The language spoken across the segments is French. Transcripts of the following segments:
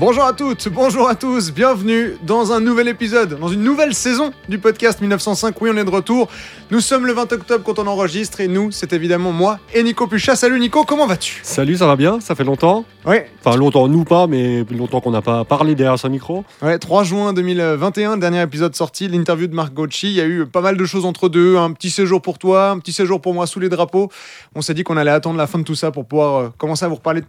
Bonjour à toutes, bonjour à tous, bienvenue dans un nouvel épisode, dans une nouvelle saison du podcast 1905. Oui, on est de retour. Nous sommes le 20 octobre quand on enregistre et nous, c'est évidemment moi et Nico Puchat. Salut Nico, comment vas-tu? Salut, ça va bien? Ça fait longtemps? Oui. Enfin, longtemps, nous pas, mais longtemps qu'on n'a pas parlé derrière ce micro. Ouais, 3 juin 2021, dernier épisode sorti, l'interview de Marc Gauchi. Il y a eu pas mal de choses entre deux, un petit séjour pour toi, un petit séjour pour moi sous les drapeaux. On s'est dit qu'on allait attendre la fin de tout ça pour pouvoir euh, commencer à vous reparler,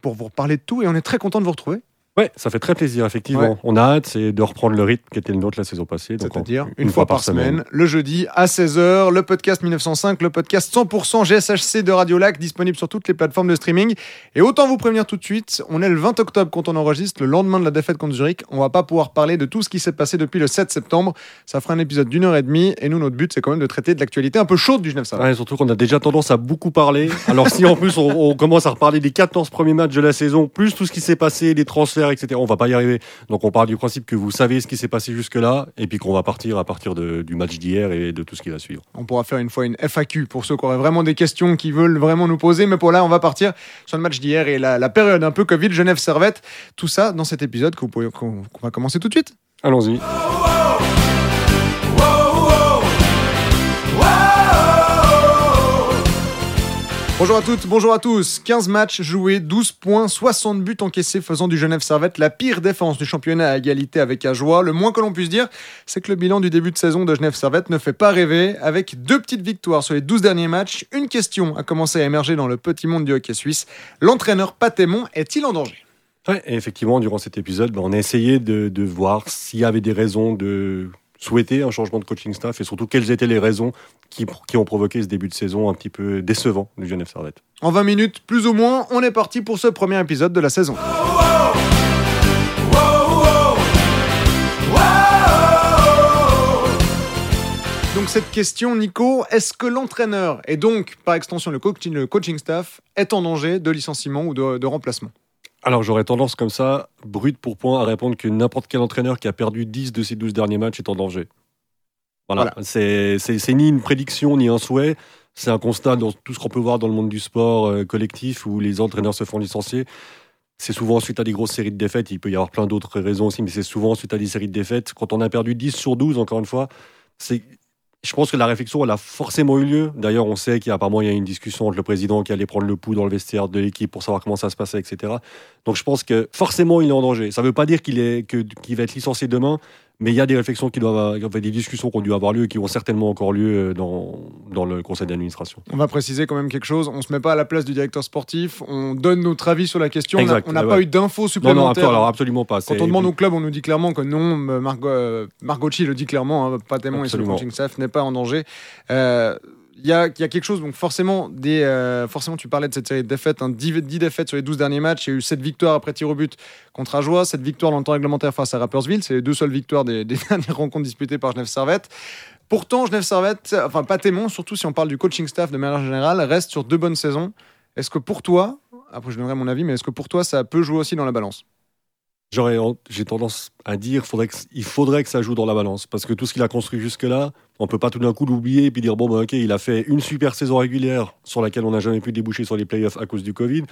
pour vous reparler de tout et on est très content de vous retrouver. Ouais, ça fait très plaisir, effectivement. Ouais. On a hâte, c'est de reprendre le rythme qui était le nôtre la saison passée. C'est-à-dire une, fois, par semaine, le jeudi à 16h, le podcast 1905, le podcast 100% GSHC de Radio Lac, disponible sur toutes les plateformes de streaming. Et autant vous prévenir tout de suite, on est le 20 octobre quand on enregistre, le lendemain de la défaite contre Zurich. On va pas pouvoir parler de tout ce qui s'est passé depuis le 7 septembre. Ça fera un épisode d'une heure et demie. Et nous, notre but, c'est quand même de traiter de l'actualité un peu chaude du Genève. Ouais, surtout qu'on a déjà tendance à beaucoup parler. Alors si en plus on, on commence à reparler des 14 premiers matchs de la saison, plus tout ce qui s'est passé, les transferts, etc., on va pas y arriver. Donc on part du principe que vous savez ce qui s'est passé jusque-là, et puis qu'on va partir à partir de- du match d'hier et de tout ce qui va suivre. On pourra faire une fois une FAQ pour ceux qui auraient vraiment des questions, qui veulent vraiment nous poser. Mais pour là, on va partir sur le match d'hier et la, la période un peu Covid, Genève Servette. Tout ça dans cet épisode qu'on va commencer tout de suite. Allons-y. Bonjour à toutes, bonjour à tous. 15 matchs joués, 12 points, 60 buts encaissés, faisant du Genève Servette la pire défense du championnat à égalité avec Ajoie. Le moins que l'on puisse dire, c'est que le bilan du début de saison de Genève Servette ne fait pas rêver. Avec deux petites victoires sur les 12 derniers matchs, une question a commencé à émerger dans le petit monde du hockey suisse. L'entraîneur Patémon est-il en danger? Ouais, effectivement, durant cet épisode, ben, on a essayé de, de voir s'il y avait des raisons de souhaiter un changement de coaching staff et surtout quelles étaient les raisons qui, qui ont provoqué ce début de saison un petit peu décevant du Genève Servette. En 20 minutes, plus ou moins, on est parti pour ce premier épisode de la saison. Donc cette question, Nico, est-ce que l'entraîneur et donc par extension le coaching, le coaching staff est en danger de licenciement ou de, de remplacement? Alors j'aurais tendance comme ça, brut pour point, à répondre que n'importe quel entraîneur qui a perdu 10 de ses 12 derniers matchs est en danger. Voilà. C'est, ni une prédiction ni un souhait, c'est un constat dans tout ce qu'on peut voir dans le monde du sport euh, collectif où les entraîneurs se font licencier. C'est souvent suite à des grosses séries de défaites, il peut y avoir plein d'autres raisons aussi, mais c'est souvent suite à des séries de défaites. Quand on a perdu 10 sur 12, encore une fois. Je pense que la réflexion, elle a forcément eu lieu. D'ailleurs, on sait qu'il y a apparemment il y a une discussion entre le président qui allait prendre le pouls dans le vestiaire de l'équipe pour savoir comment ça se passait, etc. Donc je pense que forcément il est en danger. Ça ne veut pas dire qu'il qu'il va être licencié demain, mais il y a des réflexions qui doivent, enfin, des discussions qui ont dû avoir lieu et qui ont certainement encore lieu euh, dans dans le conseil d'administration. On va préciser quand même quelque chose, on se met pas à la place du directeur sportif, on donne notre avis sur la question, On a- Exact, on n'a ouais, pas ouais. eu d'infos Non, non, supplémentaires. alors absolument pas. Quand on demande au club, on nous dit clairement que non, euh, Margot, euh, Margocci le dit clairement, hein, pas tellement, et le coaching staff n'est pas en danger. Euh, Il y, a, quelque chose, donc forcément, des, euh, forcément, tu parlais de cette série de défaites, hein, 10, 10 défaites sur les 12 derniers matchs. Il y a eu 7 victoires après tir au but contre Ajoie, 7 victoires dans le temps réglementaire face à Rappersville. C'est les deux seules victoires des, des dernières rencontres disputées par Genève Servette. Pourtant, Genève Servette, enfin Patémon, surtout si on parle du coaching staff de manière générale, reste sur deux bonnes saisons. Est-ce que pour toi, après je donnerai mon avis, mais est-ce que pour toi ça peut jouer aussi dans la balance? J'aurais, j'ai tendance à dire, faudrait il faudrait que ça joue dans la balance, parce que tout ce qu'il a construit jusque-là, on peut pas tout d'un coup l'oublier et puis dire bon bah ok, il a fait une super saison régulière sur laquelle on n'a jamais pu déboucher sur les playoffs à cause du Covid,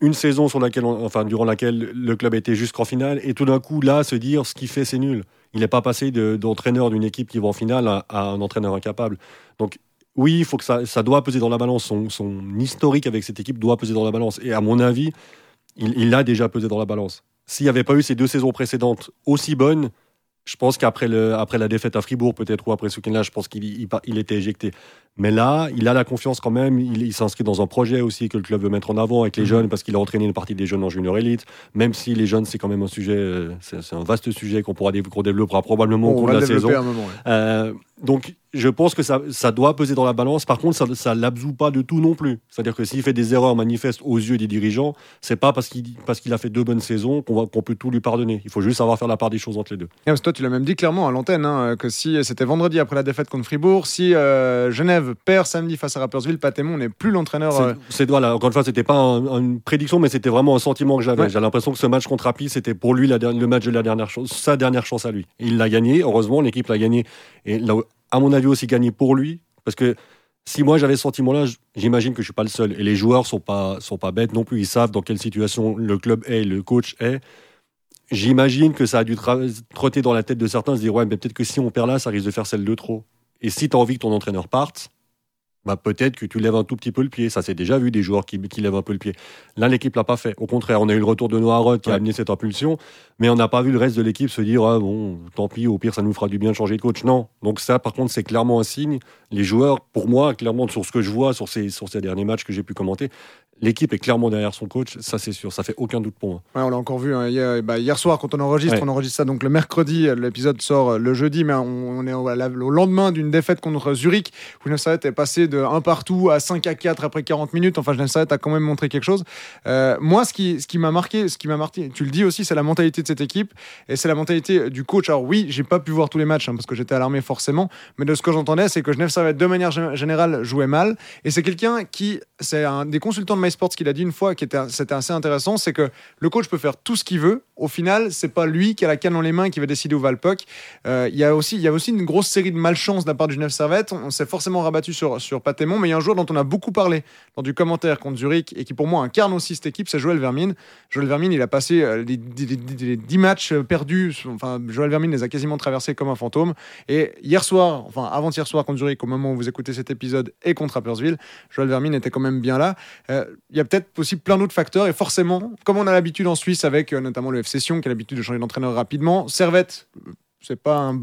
une saison sur laquelle, enfin durant laquelle le club était jusqu'en finale, et tout d'un coup là se dire ce qu'il fait c'est nul. Il n'est pas passé de- d'entraîneur d'une équipe qui va en finale à, un entraîneur incapable. Donc oui, il faut que ça, doit peser dans la balance. Son, son historique avec cette équipe doit peser dans la balance. Et à mon avis, il, il a déjà pesé dans la balance. S'il n'y avait pas eu ces deux saisons précédentes aussi bonnes, je pense qu'après la défaite à Fribourg, peut-être, ou après ce week-end-là, je pense qu'il il, il était éjecté. Mais là, il a la confiance quand même. Il, il s'inscrit dans un projet aussi que le club veut mettre en avant avec les Mhm. jeunes, parce qu'il a entraîné une partie des jeunes en junior élite. Même si les jeunes, c'est quand même un sujet, euh, c'est un vaste sujet qu'on pourra qu'on développera probablement au cours de la saison. un moment. ouais. Euh, donc, je pense que ça, ça doit peser dans la balance. Par contre, ça ne l'absout pas de tout non plus. C'est-à-dire que s'il fait des erreurs manifestes aux yeux des dirigeants, c'est pas parce qu'il parce qu'il a fait deux bonnes saisons qu'on peut tout lui pardonner. Il faut juste savoir faire la part des choses entre les deux. Et toi, tu l'as même dit clairement à l'antenne hein, que si c'était vendredi après la défaite contre Fribourg, si euh, Genève perd samedi face à Rappersville, Patémon n'est plus l'entraîneur. C'est- euh, C'est voilà, encore une fois, c'était pas un- une prédiction, mais c'était vraiment un sentiment que j'avais. Ouais. J'ai l'impression que ce match contre Rapi, c'était pour lui la le match de la dernière chance, sa dernière chance à lui. Il l'a gagné, heureusement, l'équipe l'a gagné et l'a, à mon avis aussi gagné pour lui, parce que si moi j'avais ce sentiment-là, j'imagine que je suis pas le seul. Et les joueurs sont pas sont pas bêtes non plus. Ils savent dans quelle situation le club est, le coach est. j'imagine que ça a dû trotter dans la tête de certains, se dire, ouais, mais peut-être que si on perd là, ça risque de faire celle de trop. Et si tu as envie que ton entraîneur parte, bah, peut-être que tu lèves un tout petit peu le pied. Ça s'est déjà vu des joueurs qui, qui, lèvent un peu le pied. Là, l'équipe l'a pas fait. Au contraire, on a eu le retour de Noirot qui a amené cette impulsion, mais on n'a pas vu le reste de l'équipe se dire ah, bon, tant pis, au pire, ça nous fera du bien de changer de coach. Non. Donc ça, par contre, c'est clairement un signe. Les joueurs, pour moi, clairement, sur ce que je vois sur ces, sur ces derniers matchs que j'ai pu commenter, L'équipe est clairement derrière son coach, ça c'est sûr, ça fait aucun doute pour moi. on l'a encore vu hein, hier, bah, hier, soir quand on enregistre, on enregistre ça donc le mercredi, l'épisode sort euh, le jeudi, mais on, est au, lendemain d'une défaite contre Zurich où Genève est passé de 1 partout à 5 à 4 après 40 minutes. Enfin, Genève a quand même montré quelque chose. Euh, moi, ce qui, ce qui m'a marqué, ce qui m'a marqué, tu le dis aussi, c'est la mentalité de cette équipe et c'est la mentalité du coach. Alors oui, j'ai pas pu voir tous les matchs hein, parce que j'étais à l'armée forcément, mais de ce que j'entendais, c'est que Genève Servette de manière générale jouait mal et c'est quelqu'un qui, c'est un des consultants de MySports qui l'a dit une fois, qui était, c'était assez intéressant, c'est que le coach peut faire tout ce qu'il veut. Au final, c'est pas lui qui a la canne dans les mains qui va décider où va le puck. Euh, il y a aussi, il y a aussi une grosse série de malchance de la part du Genève Servette. On, s'est forcément rabattu sur sur Patémon, mais il y a un joueur dont on a beaucoup parlé dans du commentaire contre Zurich et qui pour moi incarne aussi cette équipe, c'est Joël Vermine. Joël Vermine, il a passé euh, les, 10 matchs perdus. Enfin, Joël Vermine les a quasiment traversés comme un fantôme. Et hier soir, enfin avant-hier soir contre Zurich, au moment où vous écoutez cet épisode, et contre Rappersville, Joël Vermine était quand même bien là. Euh, il y a peut-être possible plein d'autres facteurs. Et forcément, comme on a l'habitude en Suisse avec euh, notamment le FC Sion qui a l'habitude de changer d'entraîneur rapidement, Servette c'est pas un,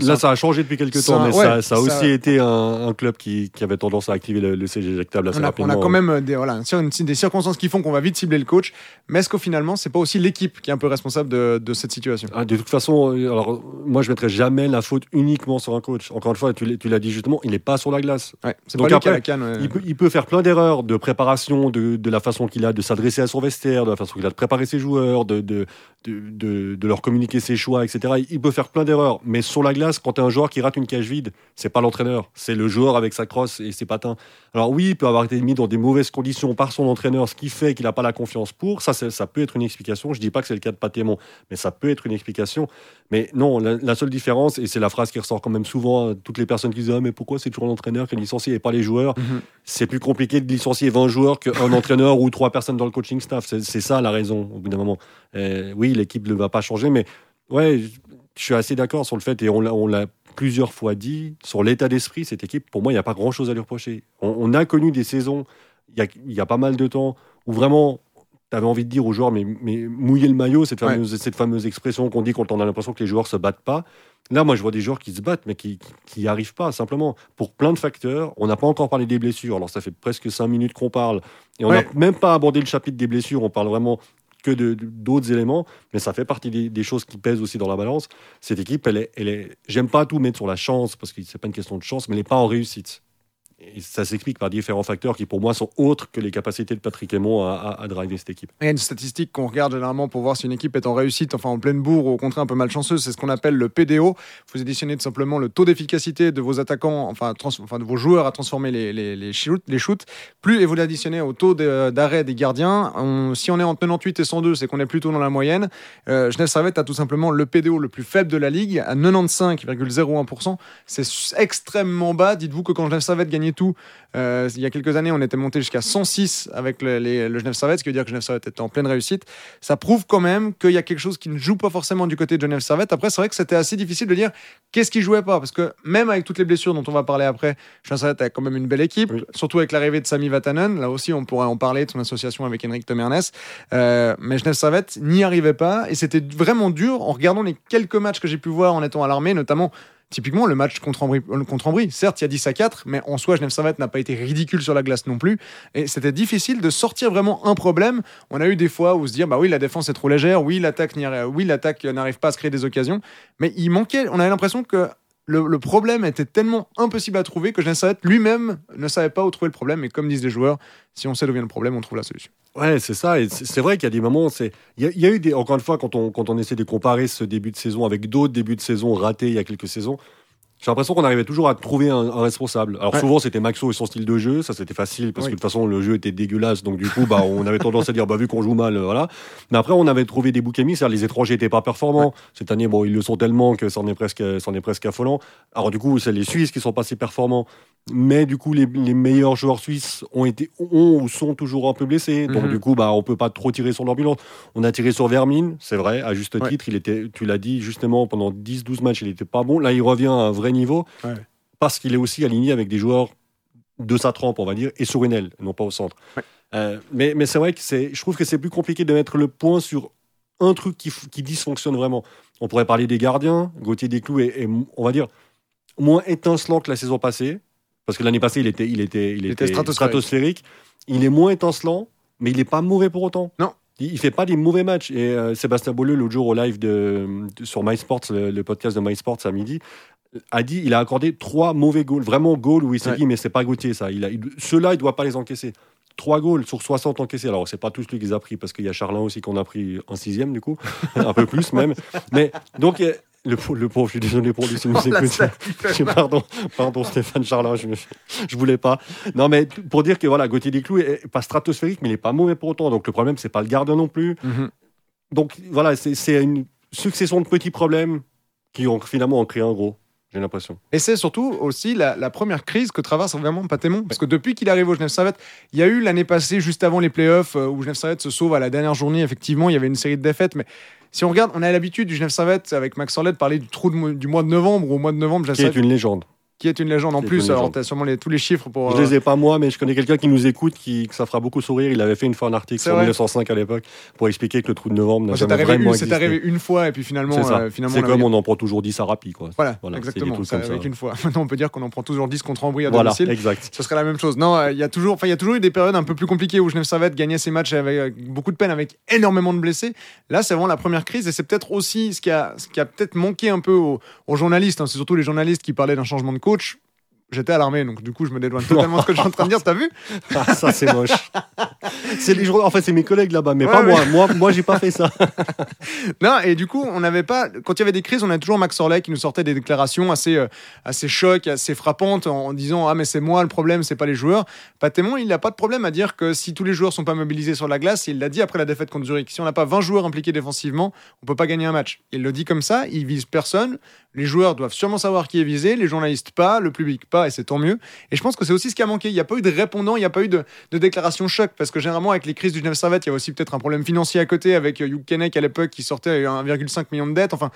Là, ça a changé depuis quelques temps, mais ça, ça, a aussi été un, club qui, qui, avait tendance à activer le, le CG éjectable assez on a, rapidement. On a quand même des, voilà, des circonstances qui font qu'on va vite cibler le coach, mais est-ce qu'au finalement, c'est pas aussi l'équipe qui est un peu responsable de, de cette situation? Ah, De toute façon, euh, alors, moi, je mettrais jamais la faute uniquement sur un coach. Encore une fois, tu l'as dit justement, il n'est pas sur la glace. Donc après, la canne, il, peut, il, peut, faire plein d'erreurs de préparation, de, de la façon qu'il a de s'adresser à son vestiaire, de la façon qu'il a de préparer ses joueurs, de, de, de, de leur communiquer ses choix, etc. Il peut faire plein d'erreurs, mais sur la glace, quand tu as un joueur qui rate une cage vide, c'est pas l'entraîneur, c'est le joueur avec sa crosse et ses patins. Alors oui, il peut avoir été mis dans des mauvaises conditions par son entraîneur, ce qui fait qu'il n'a pas la confiance pour. Ça, ça peut être une explication. Je dis pas que c'est le cas de Patémon, mais ça peut être une explication. Mais non, la, seule différence, et c'est la phrase qui ressort quand même souvent à toutes les personnes qui disent ah, mais pourquoi c'est toujours l'entraîneur qui est licencié et pas les joueurs? Mhm. C'est plus compliqué de licencier 20 joueurs qu'un entraîneur ou trois personnes dans le coaching staff. C'est ça la raison, au bout d'un moment. oui, l'équipe ne va pas changer, mais ouais, je suis assez d'accord sur le fait, et on l'a plusieurs fois dit, sur l'état d'esprit, cette équipe, pour moi, il n'y a pas grand-chose à lui reprocher. On, a connu des saisons, il y a, y a, pas mal de temps, où vraiment, tu avais envie de dire aux joueurs, mais, mais mouiller le maillot, cette fameuse, cette fameuse expression qu'on dit quand on a l'impression que les joueurs se battent pas. Là, moi, je vois des joueurs qui se battent, mais qui n'y arrivent pas, simplement, pour plein de facteurs. On n'a pas encore parlé des blessures, alors ça fait presque cinq minutes qu'on parle, et on n'a même pas abordé le chapitre des blessures, on parle vraiment que d'autres éléments, mais ça fait partie des, choses qui pèsent aussi dans la balance. Cette équipe, elle est, elle est j'aime pas tout mettre sur la chance, parce que c'est pas une question de chance, mais elle n'est pas en réussite. Et ça s'explique par différents facteurs qui, pour moi, sont autres que les capacités de Patrick Aymon à, à, driver cette équipe. Il y a une statistique qu'on regarde généralement pour voir si une équipe est en réussite, enfin en pleine bourre ou au contraire un peu malchanceuse. C'est ce qu'on appelle le PDO. Vous additionnez tout simplement le taux d'efficacité de vos attaquants, enfin, enfin, de vos joueurs à transformer les, les, les, shoots, les shoots. Plus, et vous l'additionnez au taux d'arrêt des gardiens. si on est entre 98 et 102, c'est qu'on est plutôt dans la moyenne. Euh, Genève Servette a tout simplement le PDO le plus faible de la ligue, à 95,01%. C'est extrêmement bas. Dites-vous que quand Genève Servette tout, euh, il y a quelques années, on était monté jusqu'à 106 avec le, le Genève Servette, ce qui veut dire que Genève Servette était en pleine réussite. Ça prouve quand même qu'il y a quelque chose qui ne joue pas forcément du côté de Genève Servette. Après, c'est vrai que c'était assez difficile de dire qu'est-ce qui jouait pas, parce que même avec toutes les blessures dont on va parler après, Genève Servette a quand même une belle équipe, surtout avec l'arrivée de Sami Vatanen. Là aussi, on pourrait en parler de son association avec Henrik Temernes. Euh, mais Genève Servette n'y arrivait pas et c'était vraiment dur en regardant les quelques matchs que j'ai pu voir en étant à l'armée, notamment Typiquement, le match contre Ambry, euh, contre certes, il y a 10 à 4, mais en soi, Genève Servette n'a pas été ridicule sur la glace non plus. Et c'était difficile de sortir vraiment un problème. On a eu des fois où se dire, bah oui, la défense est trop légère, oui, l'attaque oui, n'arrive pas à se créer des occasions. Mais il manquait, on avait l'impression que le, problème était tellement impossible à trouver que Genève Servette lui-même ne savait pas où trouver le problème. Et comme disent les joueurs, si on sait d'où vient le problème, on trouve la solution. Ouais, c'est ça. Et c'est vrai qu'il y a des moments. Il y, a eu. Encore une fois, quand on, quand on essaie de comparer ce début de saison avec d'autres débuts de saison ratés il y a quelques saisons, J'ai l'impression qu'on arrivait toujours à trouver un, un responsable. Alors Ouais. souvent c'était Maxo et son style de jeu, ça c'était facile parce Oui. que de toute façon le jeu était dégueulasse, donc du coup bah on avait tendance à dire bah vu qu'on joue mal, euh, voilà. Mais après on avait trouvé des boucs émis, c'est-à-dire les étrangers étaient pas performants. Cette année bon ils le sont tellement que c'en est presque, c'en est presque affolant. Alors du coup c'est les Suisses qui sont pas si performants, mais du coup les, les meilleurs joueurs suisses ont été ont ou sont toujours un peu blessés, donc Mhm. du coup bah on peut pas trop tirer sur l'ambulance. On a tiré sur Vermine, c'est vrai, à juste Ouais. titre, il était, tu l'as dit justement pendant 10-12 matchs il était pas bon. Là il revient à un vrai niveau Ouais. parce qu'il est aussi aligné avec des joueurs de sa trempe, on va dire, et sur une aile, non pas au centre. Ouais. Euh, mais mais c'est vrai que c'est, je trouve que c'est plus compliqué de mettre le point sur un truc qui, dysfonctionne vraiment. On pourrait parler des gardiens. Gauthier Desclous est, est, on va dire, moins étincelant que la saison passée. Parce que l'année passée, il était, il était, il Il était, était stratosphérique. stratosphérique. Il est moins étincelant, mais il n'est pas mauvais pour autant. Non. Il, il fait pas des mauvais matchs. Et euh, Sébastien Bolleux, l'autre jour au live de, de- sur MySports, le, le podcast de MySports à midi, a dit il a accordé trois mauvais goals, vraiment goals où il s'est Ouais. dit mais c'est pas Gauthier ça. Il il- ceux-là, il doit pas les encaisser. Trois goals sur 60 encaissés. Alors, c'est pas tous lui qu'ils a pris, parce qu'il y a Charlin aussi qu'on a pris un sixième, du coup, un peu plus même. Mais donc, le, pau- le pauvre, je suis désolé pour lui s'il nous écoute. qui pardon, pardon Stéphane Charlin, je, je voulais pas. Non, mais pour dire que voilà, Gauthier Desclous est pas stratosphérique, mais il est pas mauvais pour autant. Donc le problème, c'est pas le gardien non plus. Mhm. Donc voilà, c'est c'est une succession de petits problèmes qui ont finalement en créé un gros. J'ai l'impression. Et c'est surtout aussi la, la première crise que traverse vraiment Patémon. Parce que depuis qu'il arrive au Genève Servette, il y a eu l'année passée, juste avant les playoffs, euh, où Genève Servette se sauve à la dernière journée. Effectivement, il y avait une série de défaites. Mais si on regarde, on a l'habitude du Genève Servette avec Max Orlet de parler du trou de du mois de novembre. Au mois de novembre, Genève Qui est une légende. Qui est une légende en plus. Alors, tu as sûrement les- tous les chiffres pour. Je euh, les ai pas moi, mais je connais quelqu'un qui nous écoute, qui que ça fera beaucoup sourire. Il avait fait une fois un article sur vrai. 1905 à l'époque pour expliquer que le trou de novembre n'a jamais arrivé, vraiment c'est arrivé une fois et puis finalement, C'est euh, finalement comme on en prend toujours 10 à Rapi, quoi. Voilà, Voilà, exactement. Ça comme ça. avec une fois. Maintenant, on peut dire qu'on en prend toujours 10 contre Ambry à Voilà, domicile. exact. Ce serait la même chose. Non, euh, il y a toujours, enfin, il y a toujours eu des périodes un peu plus compliquées où Genève Servette gagnait ses matchs avec beaucoup de peine, avec énormément de blessés. Là, c'est vraiment la première crise et c'est peut-être aussi ce qui a, ce qui a peut-être manqué un peu aux, aux journalistes. hein. C'est surtout les journalistes qui parlaient d'un changement de coach. J'étais à l'armée, donc du coup, je me dédouane totalement de ce que je suis en train de dire. T'as vu Ah, ça, c'est moche. c'est les en fait, c'est mes collègues là-bas, mais Ouais, pas ouais. moi. Moi, moi j'ai pas fait ça. Non, et du coup, on n'avait pas. Quand il y avait des crises, on a toujours Max Orley qui nous sortait des déclarations assez, euh, assez chocs, assez frappantes, en, en disant Ah, mais c'est moi le problème, c'est pas les joueurs. Patémon, il n'a pas de problème à dire que si tous les joueurs sont pas mobilisés sur la glace, il l'a dit après la défaite contre Zurich, si on n'a pas 20 joueurs impliqués défensivement, on peut pas gagner un match. Il le dit comme ça, il vise personne. Les joueurs doivent sûrement savoir qui est visé, les journalistes pas, le public et c'est tant mieux. Et je pense que c'est aussi ce qui a manqué. Il n'y a pas eu de répondant, il n'y a pas eu de, de déclaration choc, parce que généralement, avec les crises du Genève Servette, il y a aussi peut-être un problème financier à côté avec euh, Hugh Kenneck à l'époque qui sortait à 1,5 million de dettes. Enfin,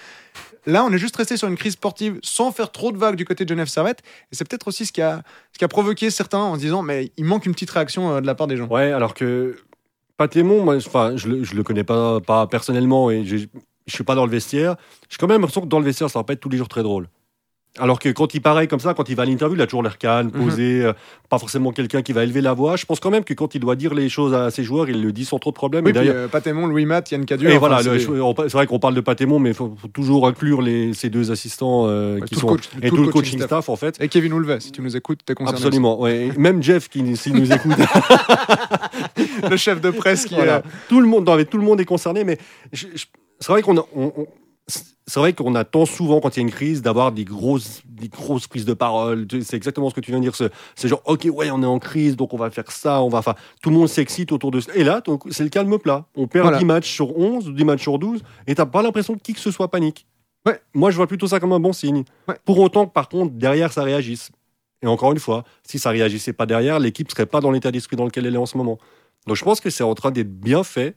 là, on est juste resté sur une crise sportive sans faire trop de vagues du côté de Genève Servette. Et c'est peut-être aussi ce qui, a, provoqué certains en se disant, mais il manque une petite réaction euh, de la part des gens. Ouais, alors que moi, enfin, je je le connais pas, personnellement et je suis pas dans le vestiaire. J'ai quand même l'impression que dans le vestiaire, ça va pas être tous les jours très drôle. Alors que quand il paraît comme ça, quand il va à l'interview, il a toujours l'air calme, Mhm. posé, euh, pas forcément quelqu'un qui va élever la voix. Je pense quand même que quand il doit dire les choses à ses joueurs, il le dit sans trop de problèmes. Oui, et d'ailleurs, euh, Patémon, Louis Matt, Yann Cadur. et enfin, voilà, c'est vrai qu'on parle de Patémon, mais il faut, faut toujours inclure les, ces deux assistants euh, Ouais, qui sont coach- et tout tout, le coaching staff, en fait. Et Kevin Houlvet, si tu nous écoutes, t'es concerné. Absolument. Ouais. Même Jeff qui s'il nous écoute. Le chef de presse qui Voilà. est. Tout le monde, non, mais tout le monde est concerné, mais je- je- c'est vrai qu'on c'est vrai qu'on attend souvent quand il y a une crise d'avoir des grosses, des grosses prises de parole. C'est exactement ce que tu viens de dire. ce- C'est genre, ok, ouais, on est en crise, donc on va faire ça, on va, enfin, tout le monde s'excite autour de ça. Et là, c'est le calme plat. On perd Voilà. 10 matchs sur 11, ou 10 matchs sur 12, et t'as pas l'impression que qui que ce soit panique. Ouais. Moi, je vois plutôt ça comme un bon signe. Ouais. Pour autant que, par contre, derrière, ça réagisse. Et encore une fois, si ça réagissait pas derrière, l'équipe serait pas dans l'état d'esprit dans lequel elle est en ce moment. Donc je pense que c'est en train d'être bien fait,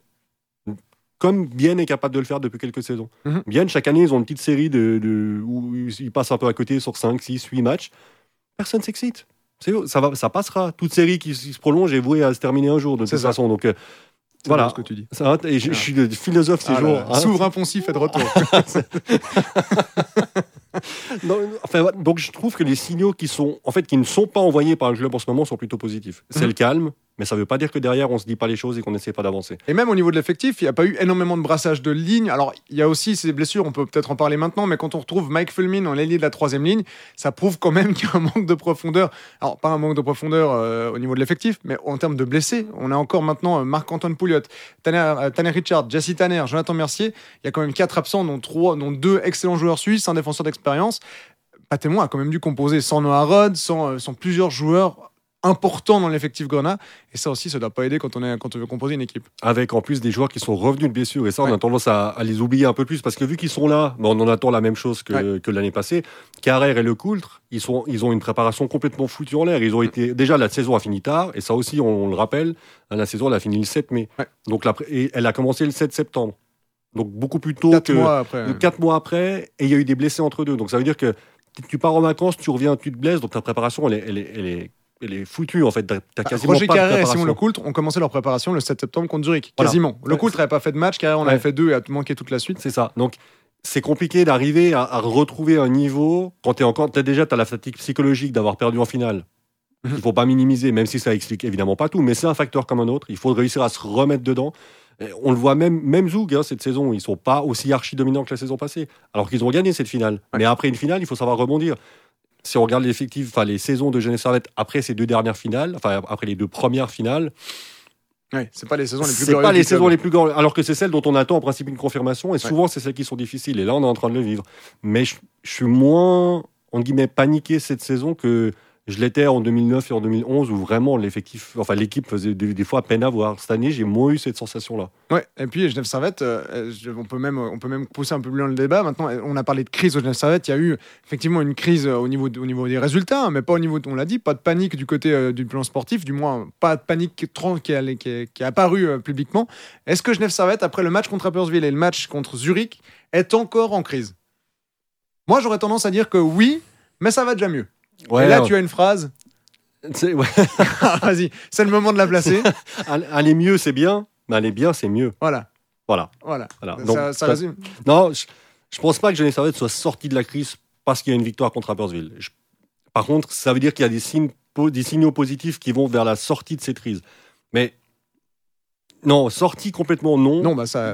comme Bien est capable de le faire depuis quelques saisons. Bien, chaque année, ils ont une petite série de, de- où ils passent un peu à côté sur 5, 6, 8 matchs. Personne s'excite. Ça, va, ça passera. Toute série qui, se prolonge est vouée à se terminer un jour, de toute ça. façon. Donc, euh, Voilà. ce que tu dis. ça et je, je suis le philosophe ces Ah jours. hein. Souverain poncif est de retour. Non, enfin, voilà. donc je trouve que les signaux qui sont, en fait, qui ne sont pas envoyés par le club en ce moment sont plutôt positifs. C'est Mhm. le calme, mais ça ne veut pas dire que derrière on se dit pas les choses et qu'on n'essaie pas d'avancer. Et même au niveau de l'effectif, il n'y a pas eu énormément de brassage de lignes. Alors, il y a aussi ces blessures, on peut peut-être en parler maintenant, mais quand on retrouve Mike Fulmin en ailier de la troisième ligne, ça prouve quand même qu'il y a un manque de profondeur. Alors, pas un manque de profondeur euh, au niveau de l'effectif, mais en termes de blessés, on a encore maintenant euh, Marc-Antoine Pouliot, Tanner, euh, Richard, Jesse Tanner, Jonathan Mercier. Il y a quand même quatre absents, dont, deux excellents joueurs suisses, un défenseur d'expérience. Patémon a quand même dû composer sans Noah Rod, sans plusieurs joueurs importants dans l'effectif Grenat. Et ça aussi, ça ne doit pas aider quand on, est, quand on veut composer une équipe. Avec en plus des joueurs qui sont revenus de blessure. Et ça, on a tendance à, à, les oublier un peu plus parce que vu qu'ils sont là, on en attend la même chose que, que l'année passée. Carrère et Lecoultre, ils, sont, ils ont une préparation complètement foutue en l'air. Ils ont été. Déjà, la saison a fini tard. Et ça aussi, on, le rappelle, hein, la saison, elle a fini le 7 mai. Donc, la, et elle a commencé le 7 septembre. Donc, beaucoup plus tôt quatre que. Mois après. Quatre mois après. Et il y a eu des blessés entre deux. Donc, ça veut dire que tu pars en vacances, tu reviens, tu te blesses, donc ta préparation, elle est, elle est, elle est, elle est foutue en fait. T'as bah, quasiment Roger pas Carrère et. Simon Lecoultre ont commencé leur préparation le 7 septembre contre Zurich, Voilà. quasiment. Lecoultre n'avait pas fait de match, en avait Ouais. fait deux et a manqué toute la suite. C'est ça. Donc, c'est compliqué d'arriver à, à retrouver un niveau quand t'es encore. As déjà, t'as la fatigue psychologique d'avoir perdu en finale. Mhm. Il faut pas minimiser, même si ça explique évidemment pas tout, mais c'est un facteur comme un autre. Il faut réussir à se remettre dedans. Et on le voit même, même Zoug, hein, cette saison, ils sont pas aussi archi dominants que la saison passée, alors qu'ils ont gagné cette finale. Mais après une finale, il faut savoir rebondir. Si on regarde l'effectif, enfin les saisons de Jeunesse Servette après ces deux dernières finales, enfin après les deux premières finales, Ouais, c'est pas les saisons les plus c'est pas glorieuses les club. saisons les plus grandes, alors que c'est celles dont on attend en principe une confirmation, et Ouais. souvent c'est celles qui sont difficiles, et là on est en train de le vivre. Mais je, je suis moins, entre guillemets, paniqué cette saison que je l'étais en 2009 et en 2011, où vraiment l'effectif, enfin l'équipe faisait des, fois peine à voir. Cette année, j'ai moins eu cette sensation-là. Ouais, et puis Genève Servette, euh, on, peut même, on peut même pousser un peu plus loin le débat. Maintenant, on a parlé de crise au Genève Servette. Il y a eu effectivement une crise euh, au niveau, au niveau des résultats, hein, mais pas au niveau, on l'a dit, pas de panique du côté euh, du plan sportif, du moins pas de panique qui, est- qui est, est apparue publiquement. Est-ce que Genève Servette, après le match contre Rapperswil et le match contre Zurich, est encore en crise? Moi, j'aurais tendance à dire que oui, mais ça va déjà mieux. Et là, tu as une phrase. ouais. Ah, Vas-y, c'est le moment de la placer. aller mieux, c'est bien, mais aller bien, c'est mieux. Voilà, Voilà. voilà. Donc, ça ça- résume. Non, je, je pense pas que Genève Servette soit sorti de la crise parce qu'il y a une victoire contre Rapperswil. Je- par contre, ça veut dire qu'il y a des, signes, po- des signaux positifs qui vont vers la sortie de cette crise. Mais non, sortie complètement non. Non, bah ça.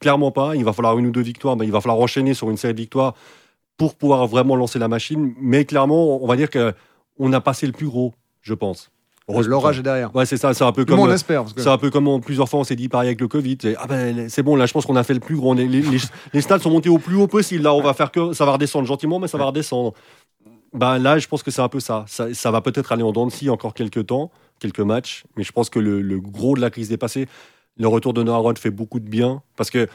Clairement pas. Il va falloir une ou deux victoires, mais il va falloir enchaîner sur une série de victoires pour pouvoir vraiment lancer la machine. Mais clairement, on va dire que on a passé le plus gros, je pense. L'orage est derrière. Ouais, c'est ça. C'est un peu Tout comme. parce que- C'est un peu comme on- plusieurs fois on s'est dit pareil avec le Covid. c'est, Ah ben c'est bon là, je pense qu'on a fait le plus gros. On est- les, les- les stades sont montés au plus haut possible. Là, on va faire que ça va redescendre gentiment, mais ça va redescendre. Ben là, je pense que c'est un peu ça. Ça, ça va peut-être aller en dents de scie encore quelques temps, quelques matchs, mais je pense que le, le gros de la crise est passé. Le retour de Noah Rod fait beaucoup de bien parce que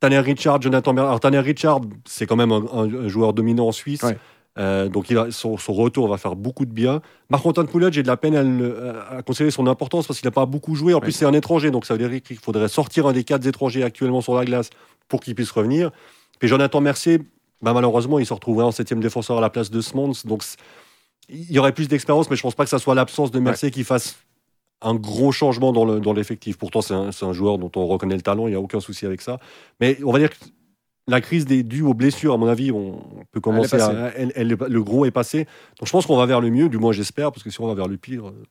Tanner Richard, Jonathan Bernard. Alors Tanner Richard, c'est quand même un, joueur dominant en Suisse. Ouais. Euh, donc il a- son, son retour va faire beaucoup de bien. Marc-Antoine Poulet, j'ai de la peine à, le- à son importance parce qu'il n'a pas beaucoup joué. En plus, c'est un étranger, donc ça veut dire qu'il faudrait sortir un des quatre étrangers actuellement sur la glace pour qu'il puisse revenir. Puis Jonathan Mercier, bah, malheureusement, il se retrouverait en septième défenseur à la place de Smons. Donc il y aurait plus d'expérience, mais je pense pas que ça soit l'absence de Mercier qui fasse un gros changement dans le- dans l'effectif. Pourtant, c'est un, c'est un joueur dont on reconnaît le talent, il n'y a aucun souci avec ça. Mais on va dire que la crise des due aux blessures, à mon avis, on peut commencer à. elle- elle- le gros est passé. Donc je pense qu'on va vers le mieux, du moins j'espère, parce que si on va vers le pire, euh,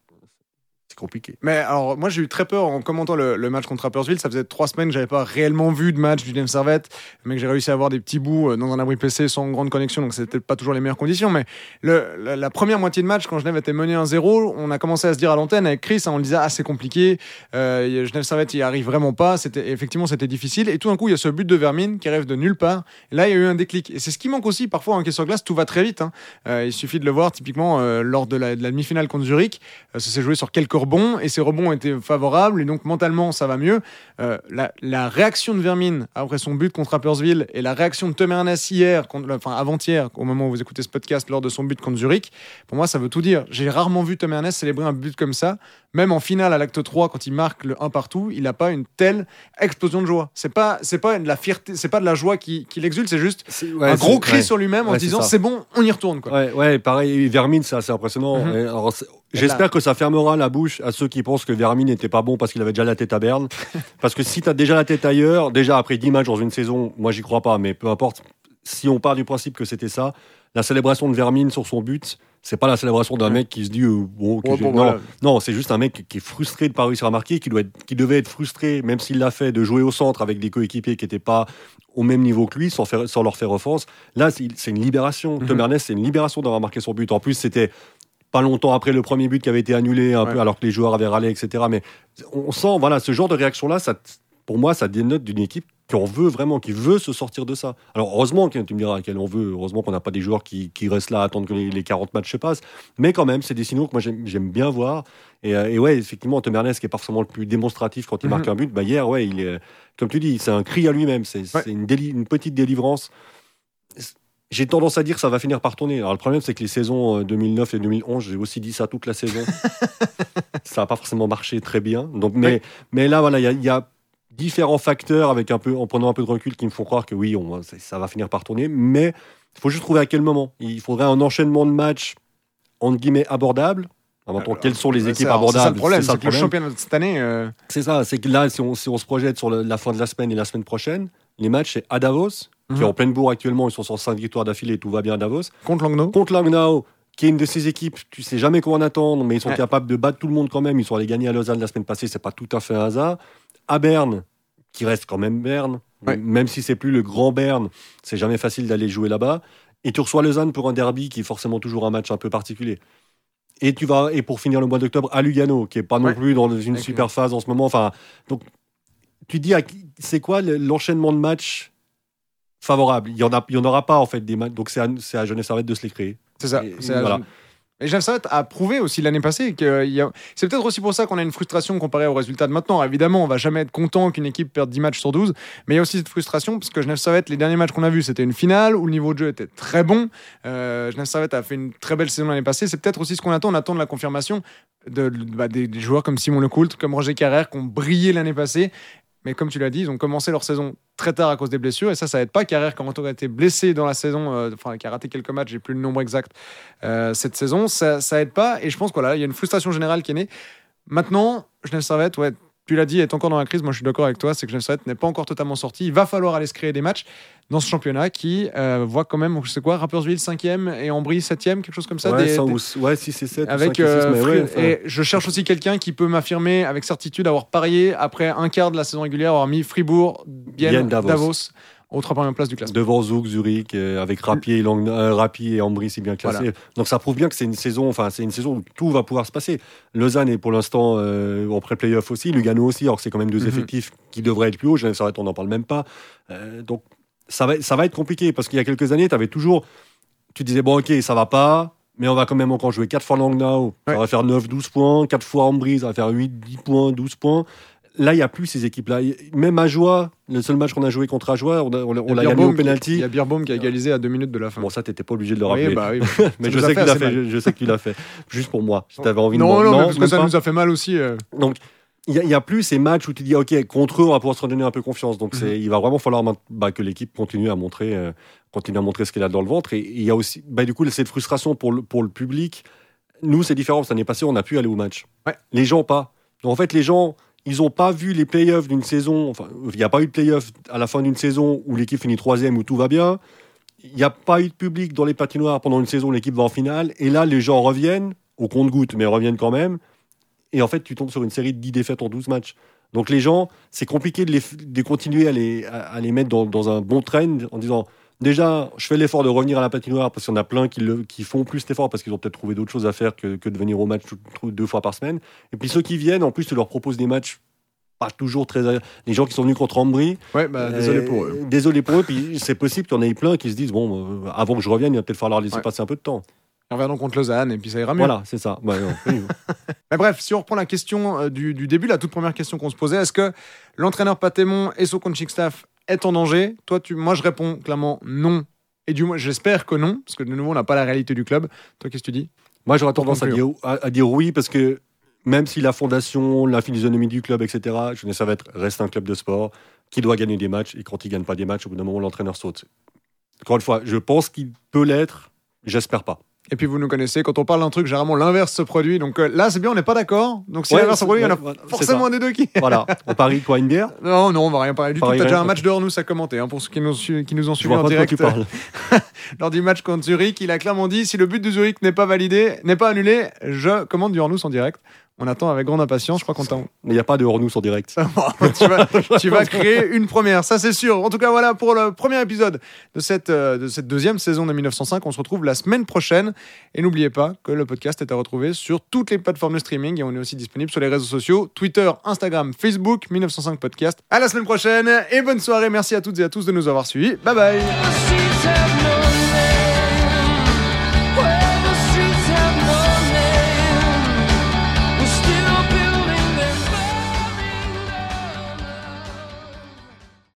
compliqué. Mais alors, moi, j'ai eu très peur en commentant le, match contre Rapperswil. Ça faisait trois semaines que j'avais pas réellement vu de match du Genève Servette, mais que j'ai réussi à avoir des petits bouts euh, dans un abri PC sans grande connexion, donc c'était pas toujours les meilleures conditions. Mais la, première moitié de match, quand Genève était mené 1-0, on a commencé à se dire à l'antenne avec Chris, hein, on le disait, ah, c'est compliqué, euh, Genève Servette, il arrive vraiment pas. C'était effectivement, c'était difficile. Et tout d'un coup, il y a ce but de Vermine qui arrive de nulle part. Là, il y a eu un déclic. Et c'est ce qui manque aussi parfois en sur glace. Tout va très vite. hein. Euh, il suffit de le voir typiquement euh, lors de la, de la demi-finale contre Zurich. Ça s'est joué sur quelques rebonds et ces rebonds étaient favorables et donc mentalement ça va mieux. Euh, la, la réaction de Vermine après son but contre Rapperswil et la réaction de Tom Ernest hier, contre- enfin avant-hier, au moment où vous écoutez ce podcast, lors de son but contre Zurich, pour moi ça veut tout dire. J'ai rarement vu Tom Ernest célébrer un but comme ça. Même en finale à l'acte 3, quand il marque le 1 partout, il n'a pas une telle explosion de joie. C'est pas, c'est pas de la fierté, c'est pas de la joie qui, qui l'exulte, c'est juste un gros cri sur lui-même en Ouais, c'est disant c'est bon, on y retourne. Quoi. Ouais, pareil, Vermine, c'est assez impressionnant. Mhm. Et alors, c'est- J'espère que ça fermera la bouche à ceux qui pensent que Vermine n'était pas bon parce qu'il avait déjà la tête à Berne. parce que si tu as déjà la tête ailleurs, déjà après 10 matchs dans une saison, moi j'y crois pas, mais peu importe, si on part du principe que c'était ça, la célébration de Vermine sur son but, c'est pas la célébration d'un mec qui se dit euh, bon, que Ouais, bon, non, voilà. non, c'est juste un mec qui est frustré de pas réussir à marquer, qui, doit être- qui devait être frustré, même s'il l'a fait, de jouer au centre avec des coéquipiers qui n'étaient pas au même niveau que lui, sans, faire, sans leur faire offense. Là, c'est une libération. Mhm. Tom Ernest, c'est une libération d'avoir marqué son but. En plus, c'était pas longtemps après le premier but qui avait été annulé, un Ouais. peu alors que les joueurs avaient râlé, etc. Mais on sent, voilà, ce genre de réaction-là, ça, pour moi, ça dénote d'une équipe qu'on veut vraiment, qui veut se sortir de ça. Alors heureusement, tu me diras quel on veut, heureusement qu'on n'a pas des joueurs qui, qui, restent là à attendre que les, 40 matchs se passent, mais quand même, c'est des signaux que moi j'aime bien voir. Et, euh, et, ouais, effectivement, Tom Ernest, qui est pas forcément le plus démonstratif quand il marque mhm. un but, bah hier, ouais, il est, comme tu dis, c'est un cri à lui-même, c'est une, une, petite délivrance. J'ai tendance à dire que ça va finir par tourner. Alors le problème, c'est que les saisons 2009 euh, et 2011, j'ai aussi dit ça toute la saison. ça n'a pas forcément marché très bien. Donc, mais, mais là, voilà, il y a différents facteurs avec un peu, en prenant un peu de recul qui me font croire que oui, on, ça va finir par tourner. Mais il faut juste trouver à quel moment. Il faudrait un enchaînement de matchs, entre guillemets, abordables. Avant tout, quelles sont les équipes abordables C'est ça le problème, c'est que le championnat de cette année. Euh, c'est ça, c'est que là, si on, si on, se projette sur la fin de la semaine et la semaine prochaine, les matchs, c'est à Davos, qui est mhm. en pleine bourre actuellement, ils sont sur 5 victoires d'affilée, tout va bien à Davos. Contre Langnau Contre Langnau, qui est une de ces équipes, tu sais jamais comment en attendre, mais ils sont capables de battre tout le monde quand même. Ils sont allés gagner à Lausanne la semaine passée, c'est pas tout à fait un hasard. À Berne, qui reste quand même Berne. Même si c'est plus le grand Berne, c'est jamais facile d'aller jouer là-bas. Et tu reçois Lausanne pour un derby qui est forcément toujours un match un peu particulier. Et tu vas et pour finir le mois d'octobre à Lugano, qui est pas non plus dans une super phase en ce moment. Enfin, donc tu dis c'est quoi l'enchaînement de matchs favorable Il y en a, il y en aura pas en fait des matchs. Donc c'est à, à Jeunesse Servette de se les créer. C'est ça. voilà. Et Jean a prouvé aussi l'année passée que c'est peut-être aussi pour ça qu'on a une frustration comparée aux résultats de maintenant. Évidemment, on va jamais être content qu'une équipe perde 10 matchs sur 12, mais il y a aussi cette frustration parce que Genève Servette, les derniers matchs qu'on a vus, c'était une finale où le niveau de jeu était très bon. Euh, Genève Servette a fait une très belle saison l'année passée. C'est peut-être aussi ce qu'on attend. On attend de la confirmation de, bah, des, joueurs comme Simon Lecoult, comme Roger Carrère, qui ont brillé l'année passée mais comme tu l'as dit, ils ont commencé leur saison très tard à cause des blessures. Et ça, ça aide pas. Carrère, quand on a été blessé dans la saison, euh, enfin, qui a raté quelques matchs, j'ai plus le nombre exact euh, cette saison, ça, ça aide pas. Et je pense qu'il y a une frustration générale qui est née. Maintenant, Genève Servette, ouais, tu l'as dit, est encore dans la crise. Moi, je suis d'accord avec toi, c'est que Genève Servette n'est pas encore totalement sorti. Il va falloir aller se créer des matchs dans ce championnat qui euh, voit quand même, je sais quoi, Rappersville 5e et Ambry 7e, quelque chose comme ça. Ouais, ouais 6 et 7. Avec, 5 et 6, euh, et je cherche aussi quelqu'un qui peut m'affirmer avec certitude avoir parié après un quart de la saison régulière, avoir mis Fribourg, bien, Davos. Davos aux trois premières places du classement. Devant Zouk, Zurich, euh, avec Rapier et, Lang euh, et Ambry, c'est bien classé. Donc ça prouve bien que c'est une saison, enfin c'est une saison où tout va pouvoir se passer. Lausanne est pour l'instant euh, en pré-playoff aussi, Lugano aussi, alors que c'est quand même deux mhm. effectifs qui devraient être plus hauts. Genève on n'en parle même pas. donc ça va, ça va être compliqué parce qu'il y a quelques années, tu avais toujours, tu disais bon ok, ça va pas. Mais on va quand même encore jouer 4 fois Langnau, ça va faire 9-12 points, 4 fois Ambry, ça va faire 8-10 points, 12 points là, il n'y a plus ces équipes-là. Même Ajoie, le seul match qu'on a joué contre Ajoie, on, on, l'a gagné au penalty. Il y a Birbaum qui a égalisé à deux minutes de la fin. Bon, ça, t'étais pas obligé de le rappeler. Bah mais je sais, qu'il fait, je, sais que tu l'as fait. Juste pour moi. Si avais envie non, de Non, non, parce que ça nous a fait mal aussi. Euh. Donc, il n'y a, plus ces matchs où tu dis, OK, contre eux, on va pouvoir se redonner un peu confiance. Donc, mhm. il va vraiment falloir bah, que l'équipe continue à montrer, euh, continue à montrer ce qu'elle a dans le ventre. Et il y a aussi, bah, du coup, cette frustration pour le, pour le public. Nous, c'est différent. Cette année passée, on a pu aller au match. Les gens, pas. Donc, en fait, les gens, ils n'ont pas vu les playoffs d'une saison. Enfin, il n'y a pas eu de playoffs à la fin d'une saison où l'équipe finit troisième, où tout va bien. Il n'y a pas eu de public dans les patinoires pendant une saison où l'équipe va en finale. Et là, les gens reviennent, au compte-goutte, mais reviennent quand même. Et en fait, tu tombes sur une série de 10 défaites en 12 matchs. Donc les gens, c'est compliqué de, continuer à les, à, les mettre dans, dans, un bon trend en disant déjà, je fais l'effort de revenir à la patinoire parce qu'il y en a plein qui, le, qui font plus d'efforts parce qu'ils ont peut-être trouvé d'autres choses à faire que, que, de venir au match deux fois par semaine. Et puis ceux qui viennent, en plus, tu leur proposes des matchs pas toujours très. Les gens qui sont venus contre Ambry. Ouais, bah, désolé pour eux. Désolé pour eux. Puis c'est possible qu'il y en ait plein qui se disent bon, euh, avant que je revienne, il va peut-être falloir laisser passer un peu de temps. donc contre Lausanne et puis ça ira mieux. Voilà, c'est ça. Mais bref, si on reprend la question euh, du, début, la toute première question qu'on se posait, est-ce que l'entraîneur Patémon et son coaching staff est en danger Toi, tu, moi, je réponds clairement non et du moins, j'espère que non, parce que de nouveau, on n'a pas la réalité du club. Toi, qu'est-ce que tu dis? Moi, j'aurais tendance à dire, à, dire, oui, parce que même si la fondation, la physionomie du club, etc., je ne ça va être reste un club de sport qui doit gagner des matchs. Et quand il ne gagne pas des matchs, au bout d'un moment, l'entraîneur saute. Encore une fois, je pense qu'il peut l'être, j'espère pas. Et puis vous nous connaissez, quand on parle d'un truc, généralement l'inverse se produit. Donc euh, là, c'est bien, on n'est pas d'accord. Donc si l'inverse se produit, il y en a forcément un des deux qui. voilà. On parie quoi, une bière? Non, non, on va rien parler du tout. T'as déjà un match dehors, nous, ça commenté. Hein, pour ceux qui nous, qui nous ont suivis en direct. Tu parles. lors du match contre Zurich, il a clairement dit si le but de Zurich n'est pas validé, n'est pas annulé, je commande du nous en direct. On attend avec grande impatience. Je crois qu'on t'a. Mais il n'y a pas de hors-nous sur direct. tu, vas, tu vas créer une première, ça c'est sûr. En tout cas, voilà pour le premier épisode de cette, euh, de cette deuxième saison de 1905. On se retrouve la semaine prochaine. Et n'oubliez pas que le podcast est à retrouver sur toutes les plateformes de streaming et on est aussi disponible sur les réseaux sociaux Twitter, Instagram, Facebook, 1905 Podcast. À la semaine prochaine et bonne soirée. Merci à toutes et à tous de nous avoir suivis. Bye bye.